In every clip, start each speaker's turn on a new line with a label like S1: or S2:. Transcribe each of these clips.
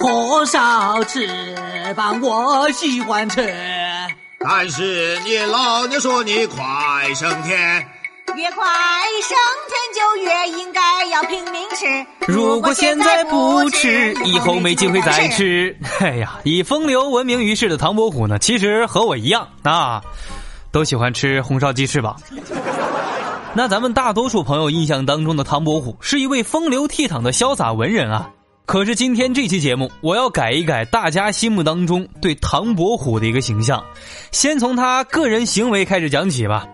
S1: 火烧翅膀我喜欢吃，
S2: 但是你老娘说你快升天，
S3: 越快升天就越应该要拼命吃。
S1: 如果现在不吃，以后没机会再吃。哎呀，以风流闻名于世的唐伯虎呢，其实和我一样啊，都喜欢吃红烧鸡翅膀。那咱们大多数朋友印象当中的唐伯虎是一位风流倜傥的潇洒文人啊。可是今天这期节目，我要改一改大家心目当中对唐伯虎的一个形象，先从他个人行为开始讲起吧。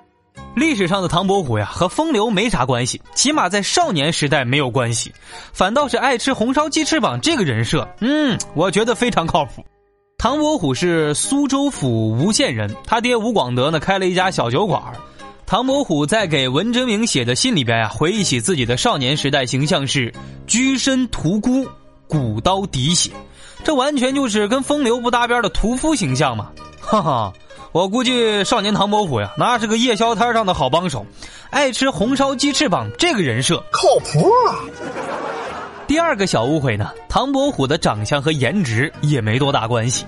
S1: 历史上的唐伯虎呀，和风流没啥关系，起码在少年时代没有关系，反倒是爱吃红烧鸡翅膀这个人设，嗯，我觉得非常靠谱。唐伯虎是苏州府吴县人，他爹吴广德呢开了一家小酒馆。唐伯虎在给文征明写的信里边呀，回忆起自己的少年时代形象是居身屠沽，古刀滴血，这完全就是跟风流不搭边的屠夫形象嘛！哈哈，我估计少年唐伯虎呀，那是个夜宵摊上的好帮手，爱吃红烧鸡翅膀，这个人设
S2: 靠谱啊！
S1: 第二个小误会呢，唐伯虎的长相和颜值也没多大关系。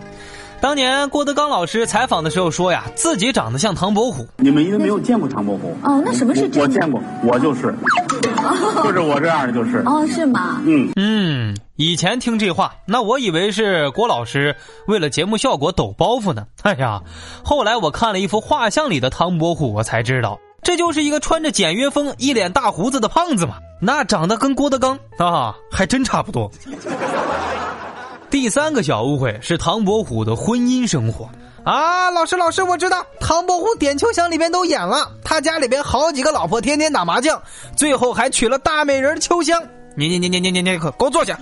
S1: 当年郭德纲老师采访的时候说呀，自己长得像唐伯虎。
S4: 你们因为没有见过唐伯虎
S3: 哦，那什么是真？
S4: 我见过，我就是，就是我这样的就是。
S3: 哦，是吗？
S4: 嗯
S1: 嗯，以前听这话，那我以为是郭老师为了节目效果抖包袱呢。哎呀，后来我看了一幅画像里的唐伯虎，我才知道，这就是一个穿着简约风、一脸大胡子的胖子嘛。那长得跟郭德纲啊，还真差不多。第三个小误会是唐伯虎的婚姻生活
S5: 啊！老师，老师，我知道唐伯虎点秋香里边都演了，他家里边好几个老婆，天天打麻将，最后还娶了大美人秋香。你你你你你你你，给我坐下！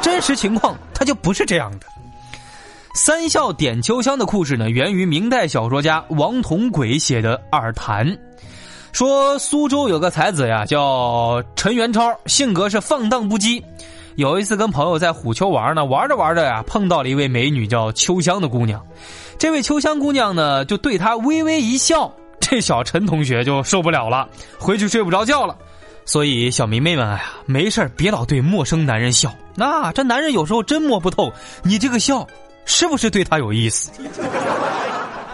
S1: 真实情况他就不是这样的。三笑点秋香的故事呢，源于明代小说家王同轨写的《耳谈》，说苏州有个才子呀，叫陈元超，性格是放荡不羁。有一次跟朋友在虎丘玩呢，玩着玩着呀，碰到了一位美女叫秋香的姑娘。这位秋香姑娘呢，就对他微微一笑，这小陈同学就受不了了，回去睡不着觉了。所以小迷妹们呀，没事别老对陌生男人笑，那这男人有时候真摸不透你这个笑是不是对他有意思。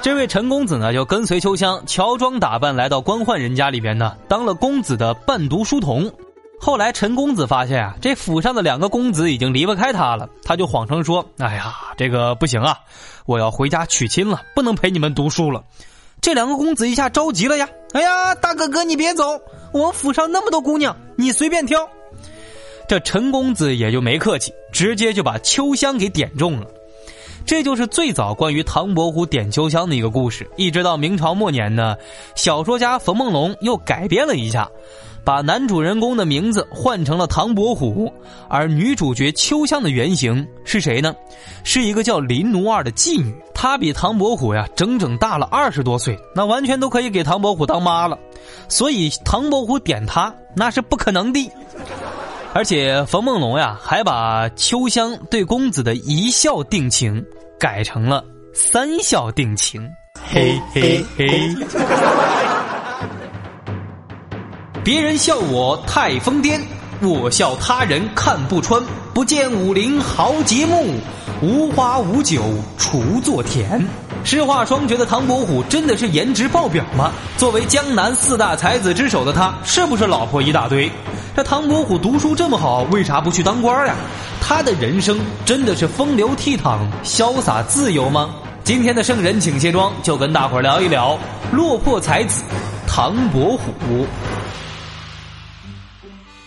S1: 这位陈公子呢，就跟随秋香乔装打扮来到官宦人家里边呢，当了公子的伴读书童。后来陈公子发现啊，这府上的两个公子已经离不开他了，他就谎称说：“哎呀，这个不行啊，我要回家娶亲了，不能陪你们读书了。”这两个公子一下着急了呀！“哎呀，大哥哥你别走，我府上那么多姑娘，你随便挑。”这陈公子也就没客气，直接就把秋香给点中了。这就是最早关于唐伯虎点秋香的一个故事。一直到明朝末年呢，小说家冯梦龙又改编了一下。把男主人公的名字换成了唐伯虎，而女主角秋香的原型是谁呢？是一个叫林奴儿的妓女，她比唐伯虎呀整整大了二十多岁，那完全都可以给唐伯虎当妈了。所以唐伯虎点她那是不可能的。而且冯梦龙呀还把秋香对公子的一笑定情改成了三笑定情，嘿嘿嘿。别人笑我太疯癫，我笑他人看不穿。不见武林豪杰墓，无花无酒锄作田。诗画双绝的唐伯虎真的是颜值爆表吗？作为江南四大才子之首的他，是不是老婆一大堆？这唐伯虎读书这么好，为啥不去当官呀？他的人生真的是风流倜傥、潇洒自由吗？今天的圣人请卸妆，就跟大伙儿聊一聊落魄才子唐伯虎。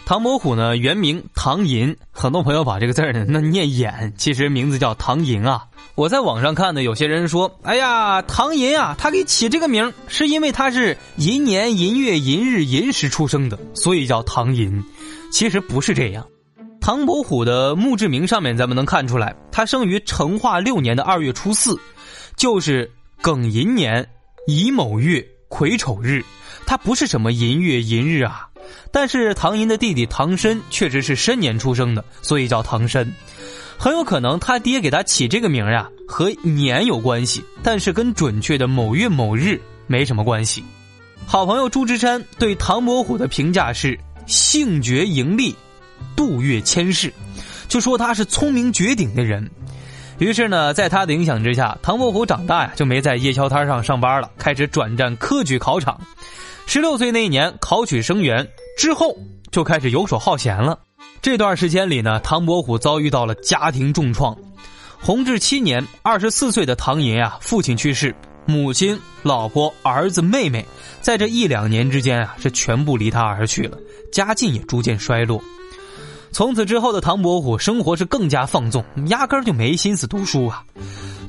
S1: 唐伯虎呢，原名唐寅，很多朋友把这个字呢 那念眼，其实名字叫唐寅啊。我在网上看的，有些人说，哎呀，唐寅啊，他给起这个名是因为他是寅年寅月寅日寅时出生的，所以叫唐寅。其实不是这样。唐伯虎的墓志铭上面，咱们能看出来，他生于成化六年的二月初四，就是庚寅年乙卯月癸丑日，他不是什么寅月寅日啊。但是唐寅的弟弟唐申确实是申年出生的，所以叫唐申。很有可能他爹给他起这个名儿呀，和年有关系，但是跟准确的某月某日没什么关系。好朋友朱之山对唐伯虎的评价是性绝盈利，度越千世，就说他是聪明绝顶的人。于是呢，在他的影响之下，唐伯虎长大呀就没在夜宵摊上上班了，开始转战科举考场。十六岁那一年考取生源之后，就开始游手好闲了。这段时间里呢，唐伯虎遭遇到了家庭重创。弘治七年，二十四岁的唐寅啊，父亲去世，母亲、老婆、儿子、妹妹，在这一两年之间啊，是全部离他而去了，家境也逐渐衰落。从此之后的唐伯虎，生活是更加放纵，压根儿就没心思读书啊。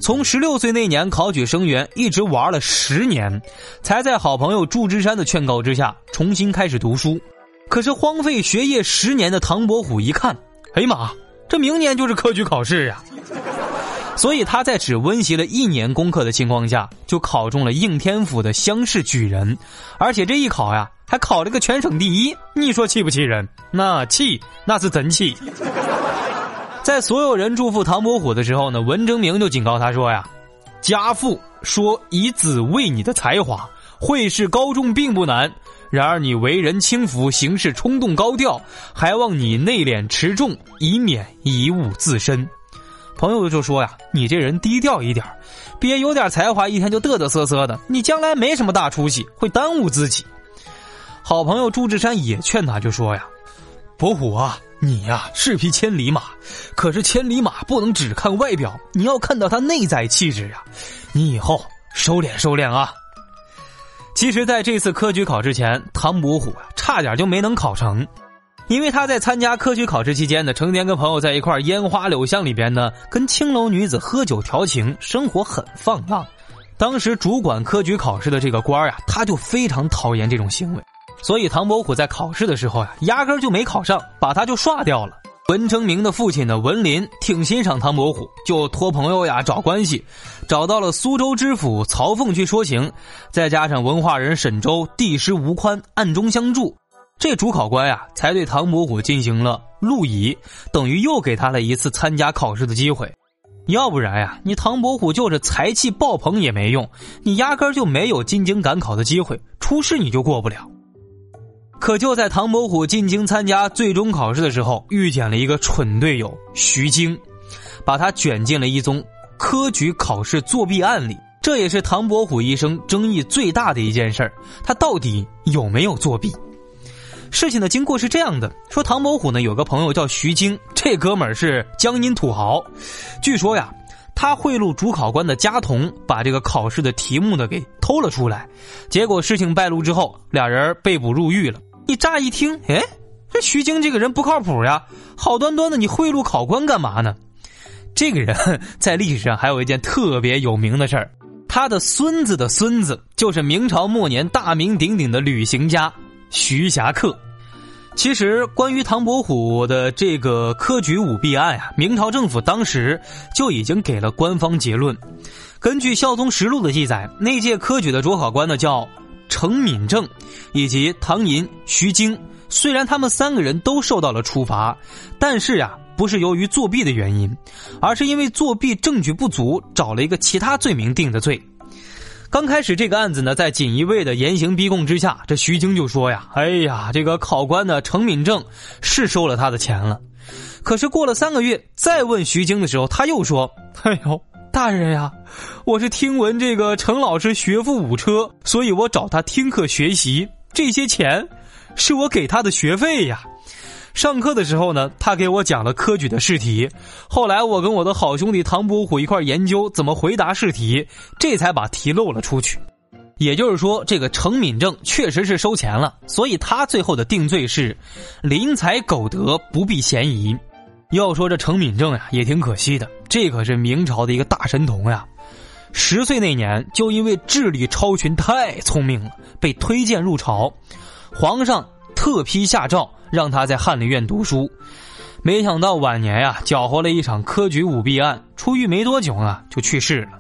S1: 从十六岁那年考取生源，一直玩了十年，才在好朋友祝枝山的劝告之下，重新开始读书。可是荒废学业十年的唐伯虎一看，哎呀妈，这明年就是科举考试呀！所以他在只温习了一年功课的情况下，就考中了应天府的乡试举人，而且这一考呀，还考了个全省第一。你说气不气人？那气，那是真气！在所有人祝福唐伯虎的时候呢，文征明就警告他说呀：“家父说以子为你的才华，会试高中并不难。”然而你为人轻浮，行事冲动高调，还望你内敛持重，以免贻误自身。朋友就说呀：“你这人低调一点，别有点才华，一天就嘚嘚瑟瑟的，你将来没什么大出息，会耽误自己。”好朋友朱志山也劝他，就说呀：“伯虎啊，你呀是匹千里马，可是千里马不能只看外表，你要看到他内在气质呀。你以后收敛收敛啊。”其实，在这次科举考之前，唐伯虎啊，差点就没能考成，因为他在参加科举考试期间呢，成天跟朋友在一块烟花柳巷里边呢，跟青楼女子喝酒调情，生活很放浪。当时主管科举考试的这个官儿呀，他就非常讨厌这种行为，所以唐伯虎在考试的时候呀，压根就没考上，把他就刷掉了。文征明的父亲呢，文林挺欣赏唐伯虎，就托朋友呀找关系，找到了苏州知府曹凤去说情，再加上文化人沈周帝师吴宽暗中相助，这主考官呀才对唐伯虎进行了录以，等于又给他了一次参加考试的机会。要不然呀，你唐伯虎就是才气爆棚也没用，你压根就没有进京赶考的机会，初试你就过不了。可就在唐伯虎进京参加最终考试的时候，遇见了一个蠢队友徐经，把他卷进了一宗科举考试作弊案里。这也是唐伯虎一生争议最大的一件事儿：他到底有没有作弊？事情的经过是这样的：说唐伯虎呢有个朋友叫徐经，这哥们儿是江阴土豪。据说呀，他贿赂主考官的家童，把这个考试的题目呢给偷了出来。结果事情败露之后，俩人被捕入狱了。你乍一听，哎，这徐经这个人不靠谱呀！好端端的，你贿赂考官干嘛呢？这个人在历史上还有一件特别有名的事儿，他的孙子的孙子就是明朝末年大名鼎鼎的旅行家徐霞客。其实，关于唐伯虎的这个科举舞弊案啊，明朝政府当时就已经给了官方结论。根据《孝宗实录》的记载，那届科举的主考官呢叫。程敏正以及唐寅、徐经，虽然他们三个人都受到了处罚，但是呀，不是由于作弊的原因，而是因为作弊证据不足，找了一个其他罪名定的罪。刚开始这个案子呢，在锦衣卫的严刑逼供之下，这徐经就说呀：“哎呀，这个考官呢，程敏正是收了他的钱了。”可是过了三个月，再问徐经的时候，他又说：“ 哎呦。”大人呀，我是听闻这个程老师学富五车，所以我找他听课学习。这些钱是我给他的学费呀。上课的时候呢，他给我讲了科举的试题。后来我跟我的好兄弟唐伯虎一块研究怎么回答试题，这才把题漏了出去。也就是说，这个程敏正确实是收钱了，所以他最后的定罪是临财苟得，不必嫌疑。要说这程敏正呀，也挺可惜的。这可是明朝的一个大神童呀！十岁那年，就因为智力超群、太聪明了，被推荐入朝。皇上特批下诏，让他在翰林院读书。没想到晚年呀，搅和了一场科举舞弊案，出狱没多久啊，就去世了。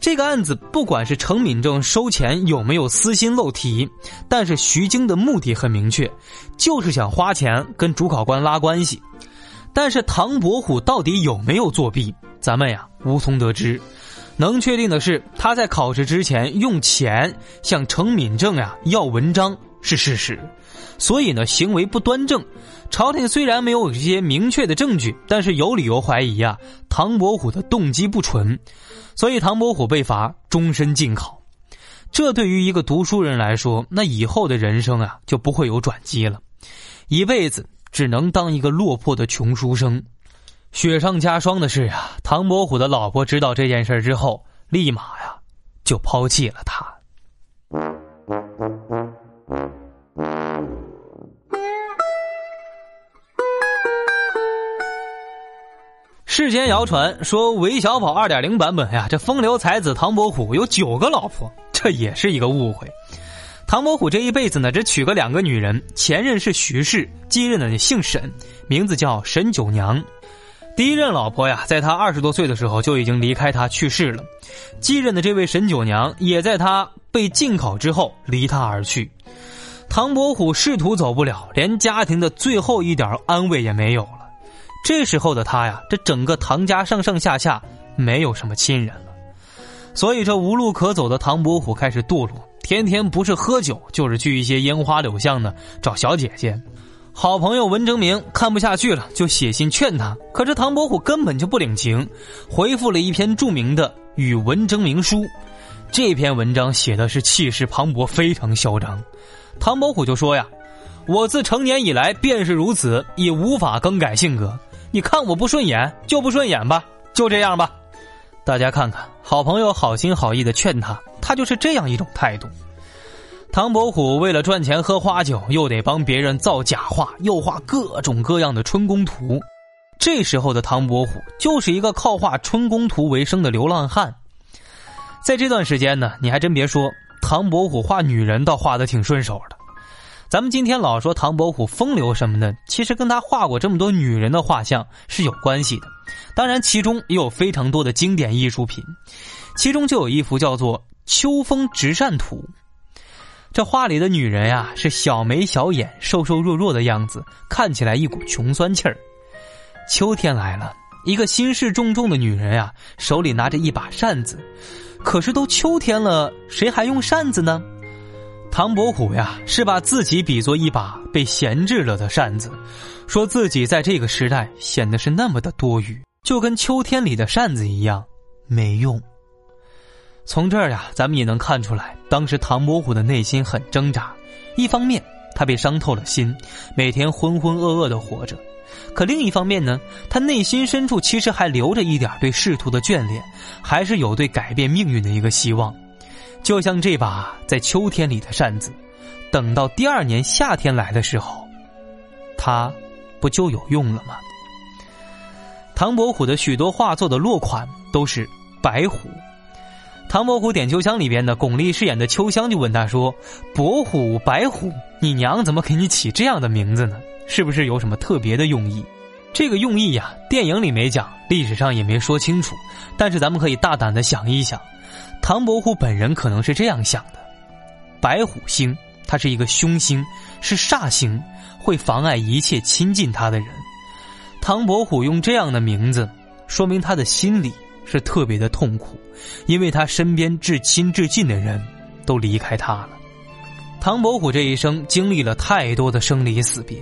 S1: 这个案子不管是程敏正收钱有没有私心漏题，但是徐经的目的很明确，就是想花钱跟主考官拉关系。但是唐伯虎到底有没有作弊，咱们呀无从得知。能确定的是，他在考试之前用钱向程敏正呀要文章是事实，所以呢行为不端正。朝廷虽然没有这些明确的证据，但是有理由怀疑呀唐伯虎的动机不纯。所以唐伯虎被罚终身禁考，这对于一个读书人来说，那以后的人生啊就不会有转机了，一辈子只能当一个落魄的穷书生。雪上加霜的是啊，唐伯虎的老婆知道这件事之后，立马呀就抛弃了他。世间谣传说韦小宝二点零版本呀，这风流才子唐伯虎有九个老婆，这也是一个误会。唐伯虎这一辈子呢，只娶过两个女人，前任是徐氏，继任呢姓沈，名字叫沈九娘。第一任老婆呀，在他二十多岁的时候就已经离开他去世了，继任的这位沈九娘也在他被禁考之后离他而去。唐伯虎仕途走不了，连家庭的最后一点安慰也没有了。这时候的他呀，这整个唐家上上下下没有什么亲人了，所以这无路可走的唐伯虎开始堕落，天天不是喝酒，就是去一些烟花柳巷呢找小姐姐。好朋友文征明看不下去了，就写信劝他，可是唐伯虎根本就不领情，回复了一篇著名的《与文征明书》。这篇文章写的是气势磅礴，非常嚣张。唐伯虎就说呀：“我自成年以来便是如此，已无法更改性格。”你看我不顺眼就不顺眼吧，就这样吧。大家看看，好朋友好心好意的劝他，他就是这样一种态度。唐伯虎为了赚钱喝花酒，又得帮别人造假画，又画各种各样的春宫图。这时候的唐伯虎就是一个靠画春宫图为生的流浪汉。在这段时间呢，你还真别说，唐伯虎画女人倒画的挺顺手的。咱们今天老说唐伯虎风流什么的，其实跟他画过这么多女人的画像是有关系的。当然，其中也有非常多的经典艺术品，其中就有一幅叫做《秋风直扇图》。这画里的女人呀，是小眉小眼、瘦瘦弱弱的样子，看起来一股穷酸气儿。秋天来了，一个心事重重的女人呀，手里拿着一把扇子。可是都秋天了，谁还用扇子呢？唐伯虎呀，是把自己比作一把被闲置了的扇子，说自己在这个时代显得是那么的多余，就跟秋天里的扇子一样没用。从这儿呀，咱们也能看出来，当时唐伯虎的内心很挣扎。一方面，他被伤透了心，每天浑浑噩噩的活着；可另一方面呢，他内心深处其实还留着一点对仕途的眷恋，还是有对改变命运的一个希望。就像这把在秋天里的扇子，等到第二年夏天来的时候，它不就有用了吗？唐伯虎的许多画作的落款都是白虎。《唐伯虎点秋香》里边的巩俐饰演的秋香就问他说：“伯虎、白虎，你娘怎么给你起这样的名字呢？是不是有什么特别的用意？”这个用意呀，电影里没讲，历史上也没说清楚，但是咱们可以大胆的想一想。唐伯虎本人可能是这样想的：白虎星，它是一个凶星，是煞星，会妨碍一切亲近他的人。唐伯虎用这样的名字，说明他的心里是特别的痛苦，因为他身边至亲至近的人都离开他了。唐伯虎这一生经历了太多的生离死别，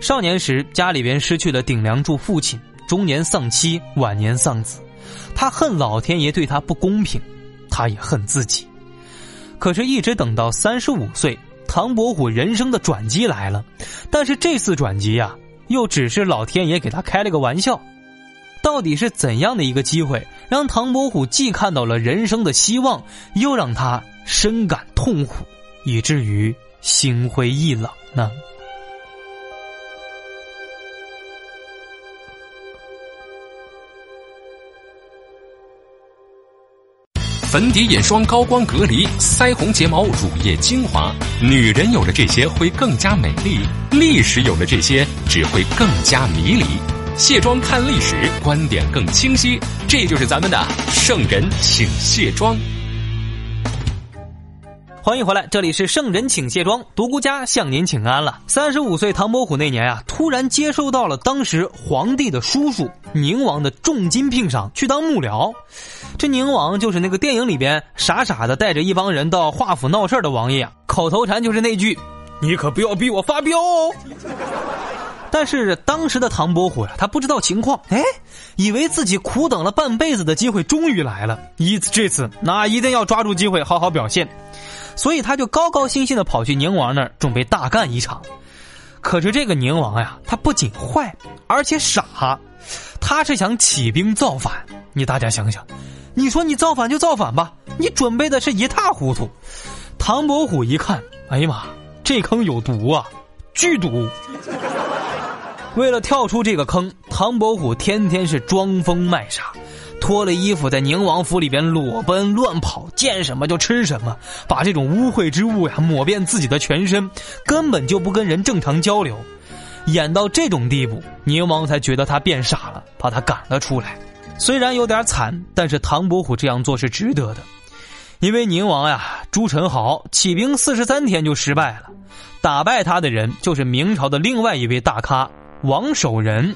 S1: 少年时家里边失去了顶梁柱父亲，中年丧妻，晚年丧子，他恨老天爷对他不公平。他也恨自己，可是，一直等到三十五岁，唐伯虎人生的转机来了。但是这次转机呀，又只是老天爷给他开了个玩笑。到底是怎样的一个机会，让唐伯虎既看到了人生的希望，又让他深感痛苦，以至于心灰意冷呢？
S6: 粉底、眼霜、高光、隔离、腮红、睫毛、乳液、精华，女人有了这些会更加美丽，历史有了这些只会更加迷离。卸妆看历史，观点更清晰。这就是咱们的圣人请卸妆。
S1: 欢迎回来，这里是圣人请卸妆，独孤家向您请安了。三十五岁唐伯虎那年啊，突然接收到了当时皇帝的叔叔宁王的重金聘赏，去当幕僚。这宁王就是那个电影里边傻傻的带着一帮人到华府闹事的王爷啊，口头禅就是那句：“你可不要逼我发飙哦。”但是当时的唐伯虎呀，他不知道情况，哎，以为自己苦等了半辈子的机会终于来了，一这次那一定要抓住机会好好表现。所以他就高高兴兴的跑去宁王那儿，准备大干一场。可是这个宁王呀，他不仅坏，而且傻。他是想起兵造反。你大家想想，你说你造反就造反吧，你准备的是一塌糊涂。唐伯虎一看，哎呀妈，这坑有毒啊，剧毒。为了跳出这个坑，唐伯虎天天是装疯卖傻。脱了衣服，在宁王府里边裸奔乱跑，见什么就吃什么，把这种污秽之物呀抹遍自己的全身，根本就不跟人正常交流。演到这种地步，宁王才觉得他变傻了，把他赶了出来。虽然有点惨，但是唐伯虎这样做是值得的，因为宁王呀，朱宸濠起兵四十三天就失败了，打败他的人就是明朝的另外一位大咖王守仁。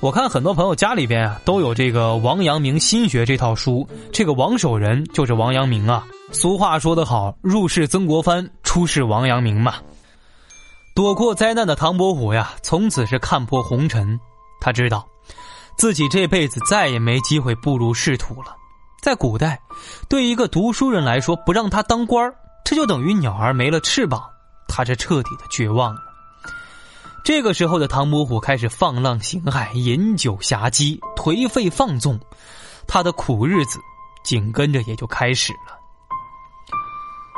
S1: 我看很多朋友家里边啊都有这个王阳明心学这套书，这个王守仁就是王阳明啊。俗话说得好，入世曾国藩，出世王阳明嘛。躲过灾难的唐伯虎呀，从此是看破红尘。他知道，自己这辈子再也没机会步入仕途了。在古代，对一个读书人来说，不让他当官这就等于鸟儿没了翅膀。他是彻底的绝望了。这个时候的唐伯虎开始放浪形骸、饮酒侠姬、颓废放纵，他的苦日子紧跟着也就开始了。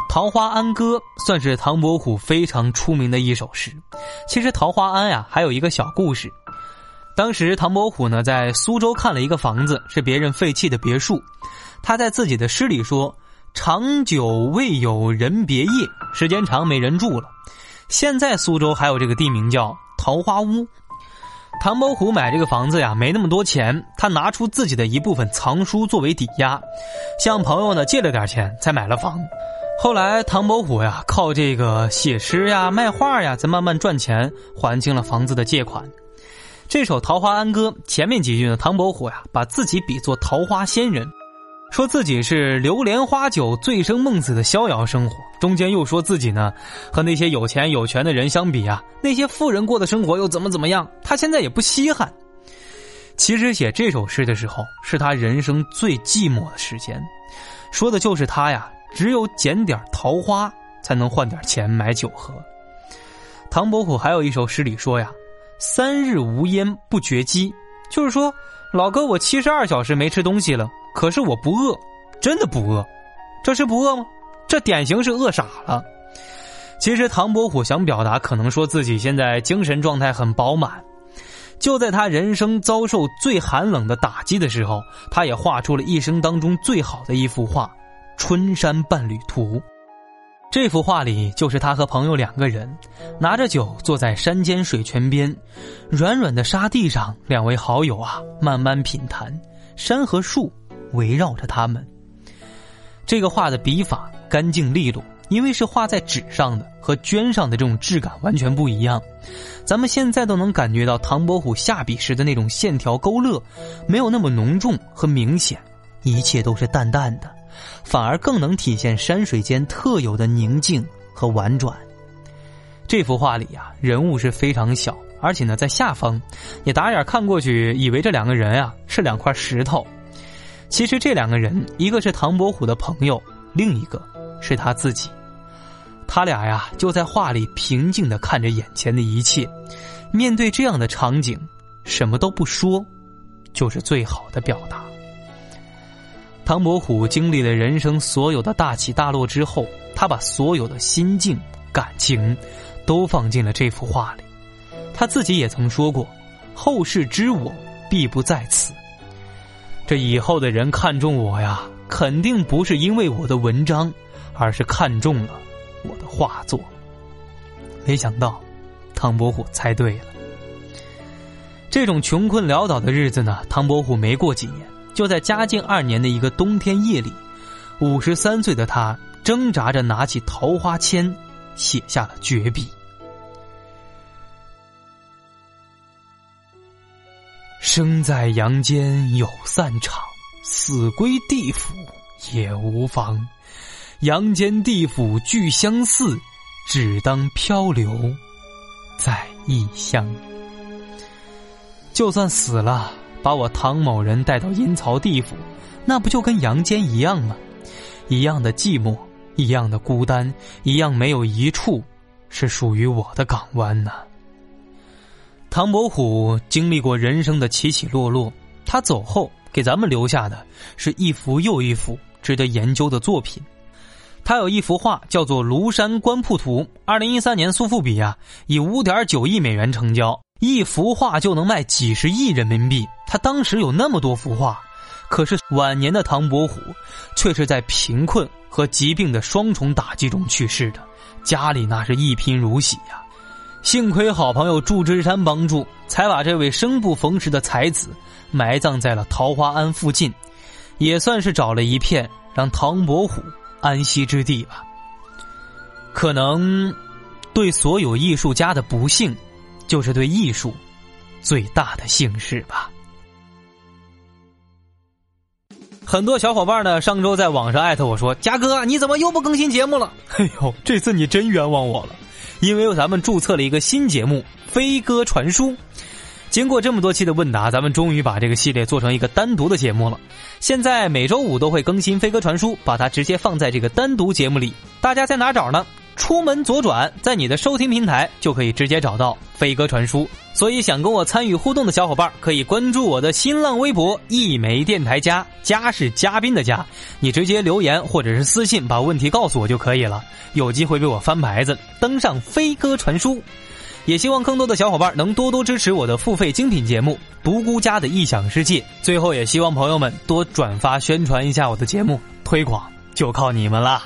S1: 《桃花庵歌》算是唐伯虎非常出名的一首诗。其实桃花庵呀还有一个小故事，当时唐伯虎呢在苏州看了一个房子，是别人废弃的别墅，他在自己的诗里说：“长久未有人别业，时间长没人住了。”现在苏州还有这个地名叫桃花坞。唐伯虎买这个房子呀，没那么多钱，他拿出自己的一部分藏书作为抵押，向朋友呢借了点钱，才买了房。后来唐伯虎呀，靠这个写诗呀、卖画呀，才慢慢赚钱，还清了房子的借款。这首《桃花庵歌》前面几句呢，唐伯虎呀，把自己比作桃花仙人。说自己是流连花酒、醉生梦死的逍遥生活，中间又说自己呢，和那些有钱有权的人相比啊，那些富人过的生活又怎么怎么样，他现在也不稀罕。其实写这首诗的时候，是他人生最寂寞的时间，说的就是他呀，只有捡点桃花才能换点钱买酒喝。唐伯虎还有一首诗里说呀：“三日无烟不觉饥”，就是说，老哥，我七十二小时没吃东西了。可是我不饿，真的不饿，这是不饿吗？这典型是饿傻了。其实唐伯虎想表达，可能说自己现在精神状态很饱满。就在他人生遭受最寒冷的打击的时候，他也画出了一生当中最好的一幅画《春山伴侣图》。这幅画里就是他和朋友两个人，拿着酒坐在山间水泉边，软软的沙地上，两位好友啊慢慢品谈山和树。围绕着他们，这个画的笔法干净利落，因为是画在纸上的，和绢上的这种质感完全不一样。咱们现在都能感觉到唐伯虎下笔时的那种线条勾勒，没有那么浓重和明显，一切都是淡淡的，反而更能体现山水间特有的宁静和婉转。这幅画里呀，人物是非常小，而且呢在下方，你打眼看过去，以为这两个人啊是两块石头。其实这两个人，一个是唐伯虎的朋友，另一个是他自己。他俩呀，就在画里平静的看着眼前的一切。面对这样的场景，什么都不说，就是最好的表达。唐伯虎经历了人生所有的大起大落之后，他把所有的心境、感情，都放进了这幅画里。他自己也曾说过：“后世知我，必不在此。”这以后的人看中我呀，肯定不是因为我的文章，而是看中了我的画作。没想到，唐伯虎猜对了。这种穷困潦倒的日子呢，唐伯虎没过几年，就在嘉靖二年的一个冬天夜里，五十三岁的他挣扎着拿起桃花签，写下了绝笔。生在阳间有散场，死归地府也无妨。阳间地府俱相似，只当漂流在异乡。就算死了，把我唐某人带到阴曹地府，那不就跟阳间一样吗？一样的寂寞，一样的孤单，一样没有一处是属于我的港湾呢。唐伯虎经历过人生的起起落落，他走后给咱们留下的是一幅又一幅值得研究的作品。他有一幅画叫做《庐山观瀑图》，二零一三年苏富比啊以五点九亿美元成交，一幅画就能卖几十亿人民币。他当时有那么多幅画，可是晚年的唐伯虎却是在贫困和疾病的双重打击中去世的，家里那是一贫如洗呀。幸亏好朋友祝枝山帮助，才把这位生不逢时的才子埋葬在了桃花庵附近，也算是找了一片让唐伯虎安息之地吧。可能，对所有艺术家的不幸，就是对艺术最大的幸事吧。很多小伙伴呢，上周在网上艾特我说：“嘉哥，你怎么又不更新节目了？”哎呦，这次你真冤枉我了。因为咱们注册了一个新节目《飞鸽传书》，经过这么多期的问答，咱们终于把这个系列做成一个单独的节目了。现在每周五都会更新《飞鸽传书》，把它直接放在这个单独节目里。大家在哪找呢？出门左转，在你的收听平台就可以直接找到《飞鸽传书》。所以想跟我参与互动的小伙伴，可以关注我的新浪微博“一枚电台家”，家是嘉宾的家。你直接留言或者是私信，把问题告诉我就可以了。有机会被我翻牌子，登上《飞鸽传书》。也希望更多的小伙伴能多多支持我的付费精品节目《独孤家的异想世界》。最后，也希望朋友们多转发宣传一下我的节目，推广就靠你们了。